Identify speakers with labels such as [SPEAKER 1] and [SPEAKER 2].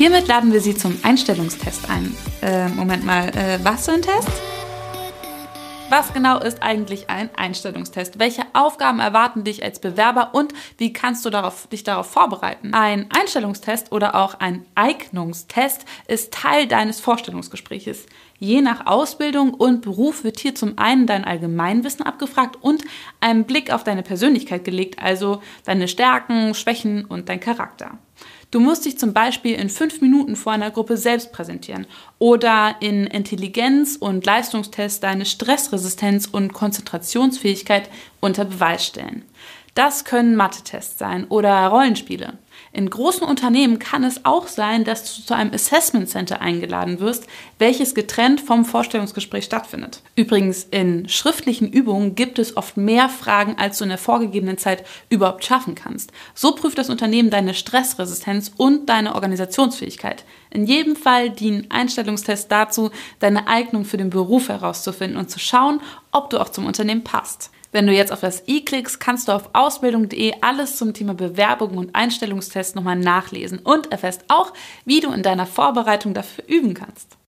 [SPEAKER 1] Hiermit laden wir Sie zum Einstellungstest ein. Äh, Moment mal, äh, was für ein Test? Was genau ist eigentlich ein Einstellungstest? Welche Aufgaben erwarten dich als Bewerber und wie kannst du darauf, dich darauf vorbereiten? Ein Einstellungstest oder auch ein Eignungstest ist Teil deines Vorstellungsgespräches. Je nach Ausbildung und Beruf wird hier zum einen dein Allgemeinwissen abgefragt und ein Blick auf deine Persönlichkeit gelegt, also deine Stärken, Schwächen und dein Charakter. Du musst dich zum Beispiel in fünf Minuten vor einer Gruppe selbst präsentieren oder in Intelligenz- und Leistungstests deine Stressresistenz und Konzentrationsfähigkeit unter Beweis stellen. Das können Mathe-Tests sein oder Rollenspiele. In großen Unternehmen kann es auch sein, dass du zu einem Assessment Center eingeladen wirst, welches getrennt vom Vorstellungsgespräch stattfindet. Übrigens, in schriftlichen Übungen gibt es oft mehr Fragen, als du in der vorgegebenen Zeit überhaupt schaffen kannst. So prüft das Unternehmen deine Stressresistenz und deine Organisationsfähigkeit. In jedem Fall dienen Einstellungstests dazu, deine Eignung für den Beruf herauszufinden und zu schauen, ob du auch zum Unternehmen passt. Wenn du jetzt auf das i klickst, kannst du auf ausbildung.de alles zum Thema Bewerbung und Einstellungstest nochmal nachlesen und erfährst auch, wie du in deiner Vorbereitung dafür üben kannst.